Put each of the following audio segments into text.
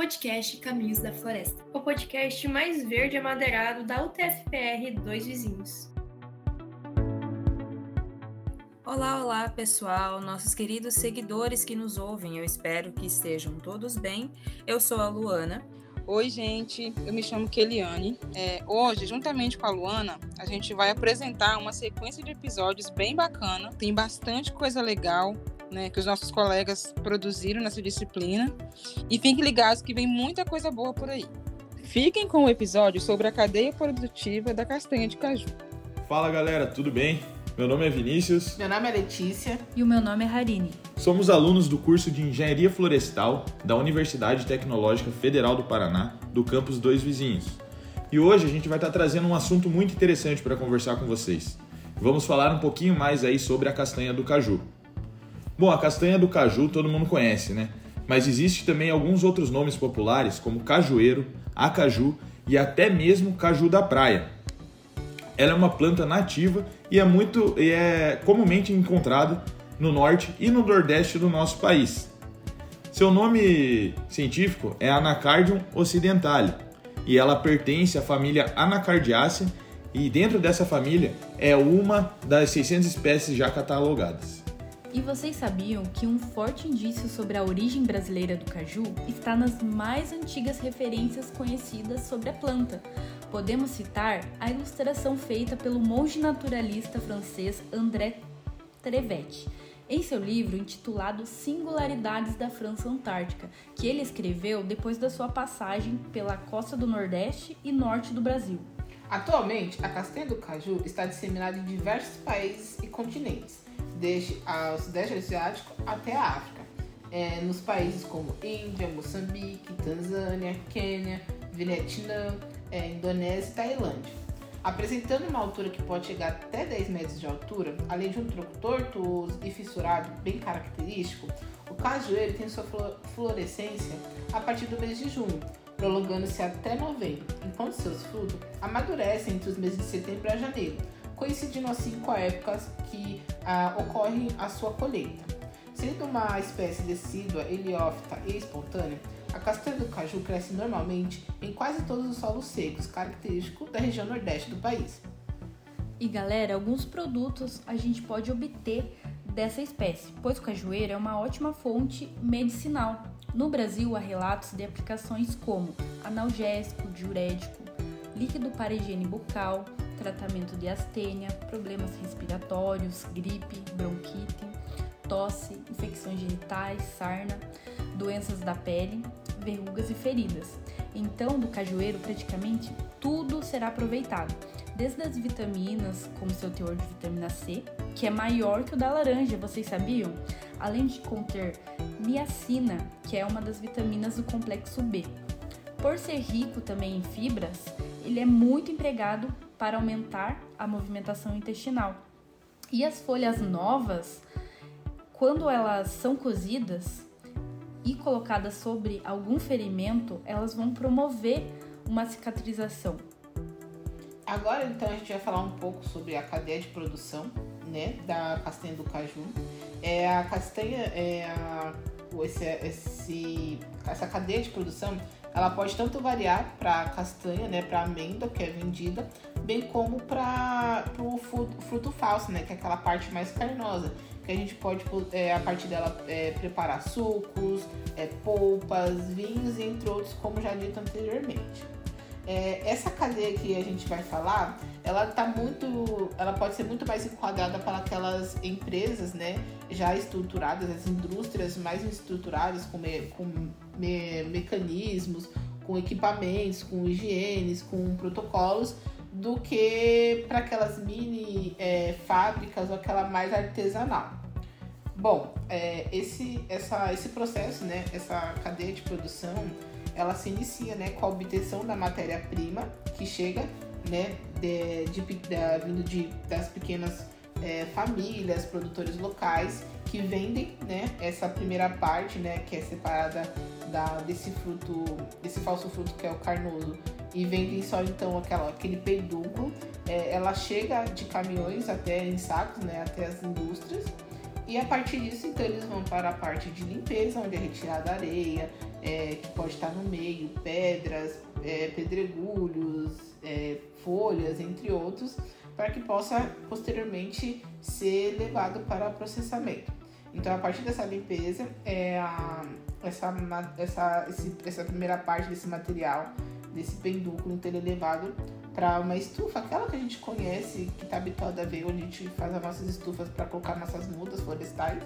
podcast Caminhos da Floresta, o podcast mais verde amadeirado da UTFPR Dois Vizinhos. Olá, olá pessoal, nossos queridos seguidores que nos ouvem, eu espero que estejam todos bem. Eu sou a Luana. Oi, gente, eu me chamo Keliane. É, hoje, juntamente com a Luana, a gente vai apresentar uma sequência de episódios bem bacana. Tem bastante coisa legal né, que os nossos colegas produziram nessa disciplina. E fiquem ligados que vem muita coisa boa por aí. Fiquem com o episódio sobre a cadeia produtiva da castanha de caju. Fala galera, tudo bem? Meu nome é Vinícius. Meu nome é Letícia. E o meu nome é Harine. Somos alunos do curso de Engenharia Florestal da Universidade Tecnológica Federal do Paraná, do campus Dois Vizinhos. E hoje a gente vai estar trazendo um assunto muito interessante para conversar com vocês. Vamos falar um pouquinho mais aí sobre a castanha do caju. Bom, a castanha do caju todo mundo conhece, né? Mas existe também alguns outros nomes populares, como cajueiro, acaju e até mesmo caju da praia. Ela é uma planta nativa e é muito e é comumente encontrada no norte e no nordeste do nosso país. Seu nome científico é Anacardium occidentale e ela pertence à família Anacardiaceae e dentro dessa família é uma das 600 espécies já catalogadas. E vocês sabiam que um forte indício sobre a origem brasileira do caju está nas mais antigas referências conhecidas sobre a planta? Podemos citar a ilustração feita pelo monge naturalista francês André Trevet, em seu livro intitulado Singularidades da França Antártica, que ele escreveu depois da sua passagem pela costa do Nordeste e Norte do Brasil. Atualmente, a castanha do caju está disseminada em diversos países e continentes desde o Sudeste Asiático até a África, é, nos países como Índia, Moçambique, Tanzânia, Quênia, Vietnã, é, Indonésia e Tailândia. Apresentando uma altura que pode chegar até 10 metros de altura, além de um tronco tortuoso e fissurado bem característico, o cajueiro tem sua florescência a partir do mês de junho, prolongando-se até novembro, enquanto seus frutos amadurecem entre os meses de setembro a janeiro, coincidindo assim com a época que ah, ocorre a sua colheita. Sendo uma espécie decídua, heliófita e espontânea, a castanha do caju cresce normalmente em quase todos os solos secos, característico da região nordeste do país. E galera, alguns produtos a gente pode obter dessa espécie, pois o cajueiro é uma ótima fonte medicinal. No Brasil, há relatos de aplicações como analgésico, diurético, líquido para higiene bucal, tratamento de astênia, problemas respiratórios, gripe, bronquite, tosse, infecções genitais, sarna, doenças da pele, verrugas e feridas. Então, do cajueiro, praticamente tudo será aproveitado, desde as vitaminas, como seu teor de vitamina C, que é maior que o da laranja, vocês sabiam? Além de conter niacina, que é uma das vitaminas do complexo B. Por ser rico também em fibras, ele é muito empregado para aumentar a movimentação intestinal. E as folhas novas, quando elas são cozidas e colocadas sobre algum ferimento, elas vão promover uma cicatrização. Agora então a gente vai falar um pouco sobre a cadeia de produção, né, da castanha do caju. É a castanha é a, esse, esse, essa cadeia de produção ela pode tanto variar para castanha, né, para amêndoa que é vendida, bem como para o fruto, fruto, falso, né, que é aquela parte mais carnosa, que a gente pode é, a partir dela é, preparar sucos, é, polpas, vinhos, entre outros, como já dito anteriormente. É, essa cadeia que a gente vai falar, ela tá muito, ela pode ser muito mais enquadrada para aquelas empresas, né, já estruturadas, as indústrias mais estruturadas com, me, com me, mecanismos, com equipamentos, com higienes, com protocolos, do que para aquelas mini é, fábricas ou aquela mais artesanal. Bom, é, esse, essa, esse processo, né, essa cadeia de produção, ela se inicia né, com a obtenção da matéria-prima que chega né, de, de, de, vindo de, das pequenas é, famílias, produtores locais que vendem né, essa primeira parte, né, que é separada da, desse fruto, desse falso fruto que é o carnoso, e vendem só então aquela, aquele pedúnculo. É, ela chega de caminhões até em sacos, né, até as indústrias. E a partir disso, então, eles vão para a parte de limpeza, onde é retirada areia, é, que pode estar no meio, pedras, é, pedregulhos, é, folhas, entre outros, para que possa posteriormente ser levado para processamento. Então, a partir dessa limpeza, é a, essa, essa, esse, essa primeira parte desse material, desse pendúculo, então ele é levado para uma estufa, aquela que a gente conhece, que está habituada a ver, onde a gente faz as nossas estufas para colocar nossas mudas florestais.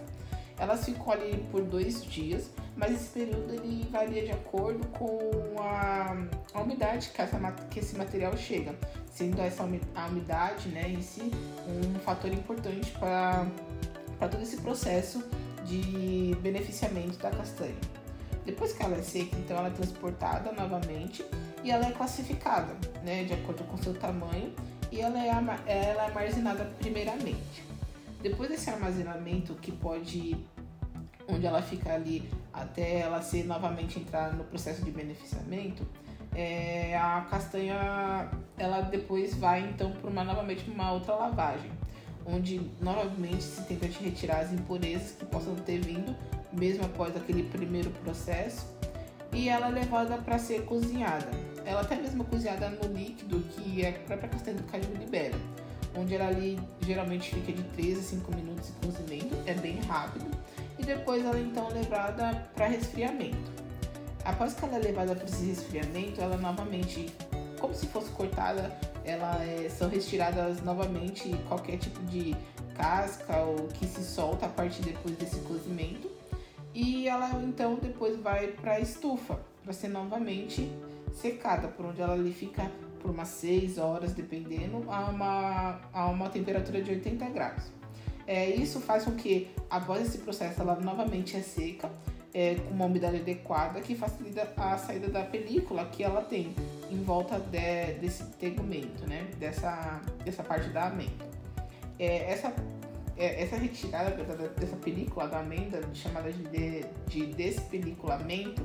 Elas ficam ali por dois dias, mas esse período ele varia de acordo com a, a umidade que, essa, que esse material chega, sendo essa a umidade né, em si um fator importante para todo esse processo de beneficiamento da castanha. Depois que ela é seca, então ela é transportada novamente e ela é classificada, né, de acordo com seu tamanho, e ela é, ela é armazenada primeiramente. Depois desse armazenamento, que pode, onde ela fica ali até ela ser novamente entrar no processo de beneficiamento, é, a castanha, ela depois vai então para uma novamente uma outra lavagem, onde novamente se tenta de retirar as impurezas que possam ter vindo mesmo após aquele primeiro processo, e ela é levada para ser cozinhada. Ela até mesmo cozinhada no líquido que a própria castanha do caju libera, ela ali geralmente fica de 3 a 5 minutos cozimento, é bem rápido, e depois ela então é levada para resfriamento. Após que ela é levada para esse resfriamento, ela novamente, como se fosse cortada, ela é, são retiradas novamente qualquer tipo de casca ou que se solta a partir depois desse cozimento e ela então depois vai para a estufa para ser novamente secada, por onde ela ali fica por umas 6 horas, dependendo, a uma, a uma temperatura de 80 graus. É, isso faz com que, após esse processo, ela novamente é seca, é, com uma umidade adequada, que facilita a saída da película que ela tem em volta de, desse tegumento, né? dessa, dessa parte da amêndoa. É, essa é, essa retirada dessa película da amêndoa, chamada de, de despeliculamento,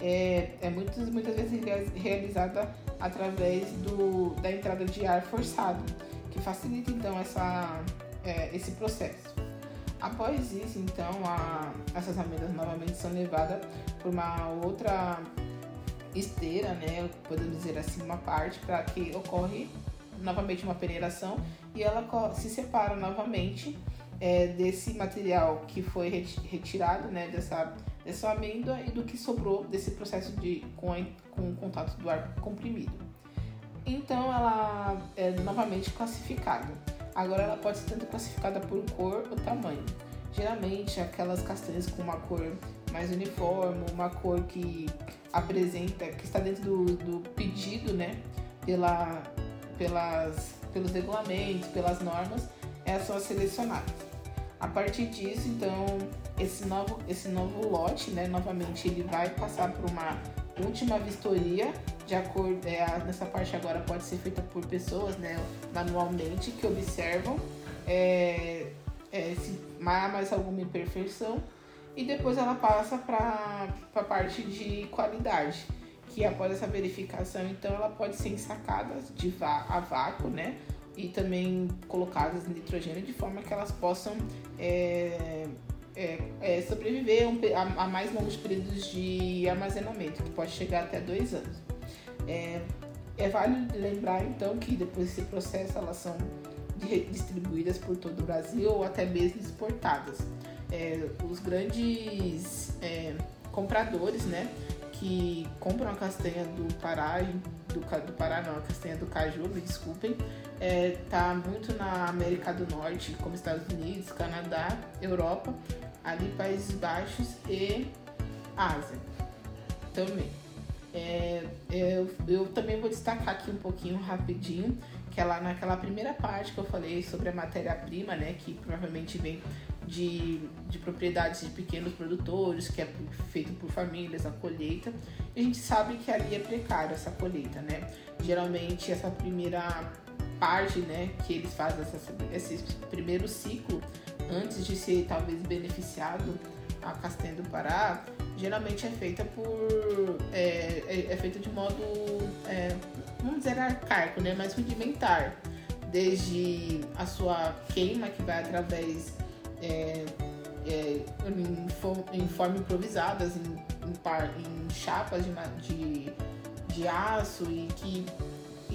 é, é muitas, muitas vezes realizada através do, da entrada de ar forçado, que facilita então essa, é, esse processo. Após isso, então, a, essas amêndoas novamente são levadas por uma outra esteira, né, podemos dizer assim, uma parte, para que ocorre novamente uma peneiração e ela se separa novamente é, desse material que foi retirado né, dessa, dessa amêndoa e do que sobrou desse processo de, com, com o contato do ar comprimido. Então ela é novamente classificada. Agora ela pode ser tanto classificada por cor ou tamanho. Geralmente aquelas castanhas com uma cor mais uniforme, uma cor que apresenta, que está dentro do, do pedido, né, pela, pelas, pelos regulamentos, pelas normas, essas são as selecionadas. A partir disso, então, esse novo, esse novo lote, né, novamente, ele vai passar por uma última vistoria, de acordo, é, nessa parte agora pode ser feita por pessoas, né, manualmente, que observam é, é, se há mais alguma imperfeição, e depois ela passa para a parte de qualidade, que após essa verificação, então, ela pode ser ensacada de a vácuo, né, e também colocadas em nitrogênio de forma que elas possam é, é, é, sobreviver a, a, mais longos períodos de armazenamento, que pode chegar até dois anos. É, é válido lembrar então que depois desse processo elas são distribuídas por todo o Brasil ou até mesmo exportadas. É, os grandes é, compradores, né, que compram a castanha do Pará, do, do Pará não, a castanha do Caju, me desculpem, é, tá muito na América do Norte, como Estados Unidos, Canadá, Europa, ali Países Baixos e Ásia também. É, eu, eu também vou destacar aqui um pouquinho rapidinho, que é lá naquela primeira parte que eu falei sobre a matéria-prima, né, que provavelmente vem de, de propriedades de pequenos produtores, que é feito por famílias, a colheita. E a gente sabe que ali é precário essa colheita, né? Geralmente essa primeira parte, né, que eles fazem essa, esse primeiro ciclo antes de ser talvez beneficiado a castanha do Pará, geralmente é feita por é, é, é feita de modo é, vamos dizer arcaico, né, mais rudimentar, desde a sua queima que vai através é, é, em, forma improvisadas, em, em, par, em chapas de, de, de aço e que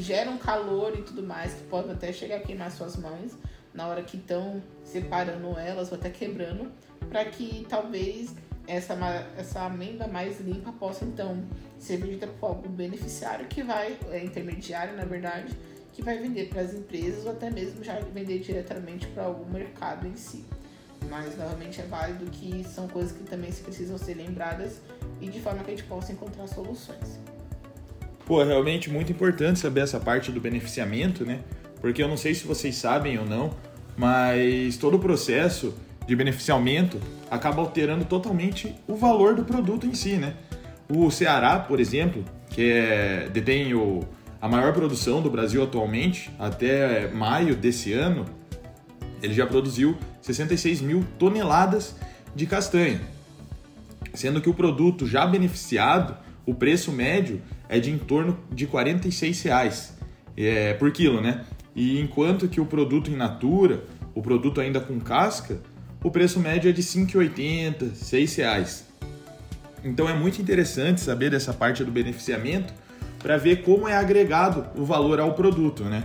geram calor e tudo mais, que podem até chegar a queimar suas mãos na hora que estão separando elas ou até quebrando, para que talvez essa, essa amêndoa mais limpa possa então ser vendida para algum beneficiário que vai, é intermediário na verdade, que vai vender para as empresas ou até mesmo já vender diretamente para algum mercado em si. Mas novamente é válido que são coisas que também precisam ser lembradas e de forma que a gente possa encontrar soluções. Pô, é realmente muito importante saber essa parte do beneficiamento, né? Porque eu não sei se vocês sabem ou não, mas todo o processo de beneficiamento acaba alterando totalmente o valor do produto em si, né? O Ceará, por exemplo, que é, detém o, a maior produção do Brasil atualmente, até maio desse ano, ele já produziu 66 mil toneladas de castanha, sendo que o produto já beneficiado, o preço médio é de em torno de 46 reais, é, por quilo, né? E enquanto que o produto in natura, o produto ainda com casca, o preço médio é de R$ 5,80, R$. Então é muito interessante saber dessa parte do beneficiamento para ver como é agregado o valor ao produto, né?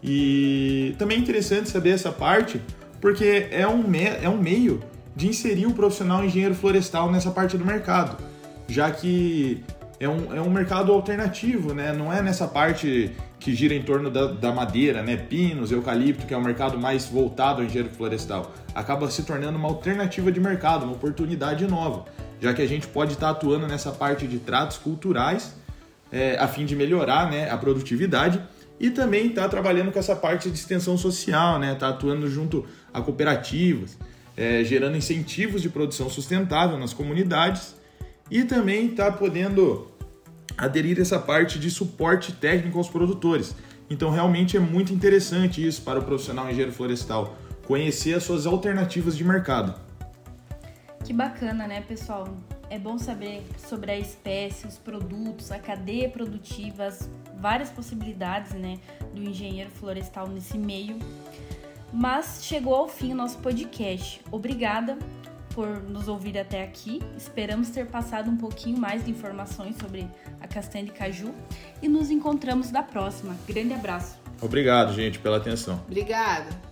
E também é interessante saber essa parte porque é um, é um meio de inserir o profissional engenheiro florestal nessa parte do mercado, já que é um, é um mercado alternativo, né? Não é nessa parte que gira em torno da, da madeira, né? Pinos, eucalipto, que é o mercado mais voltado ao engenheiro florestal. Acaba se tornando uma alternativa de mercado, uma oportunidade nova, já que a gente pode estar atuando nessa parte de tratos culturais é, a fim de melhorar né, a produtividade e também está trabalhando com essa parte de extensão social, né? Está atuando junto a cooperativas, é, gerando incentivos de produção sustentável nas comunidades e também está podendo aderir essa parte de suporte técnico aos produtores. Então, realmente é muito interessante isso para o profissional engenheiro florestal, conhecer as suas alternativas de mercado. Que bacana, né, pessoal? É bom saber sobre a espécie, os produtos, a cadeia produtiva, as várias possibilidades, né, do engenheiro florestal nesse meio. Mas chegou ao fim o nosso podcast. Obrigada por nos ouvir até aqui. Esperamos ter passado um pouquinho mais de informações sobre a castanha de caju e nos encontramos na próxima. Grande abraço. Obrigado, gente, pela atenção. Obrigada.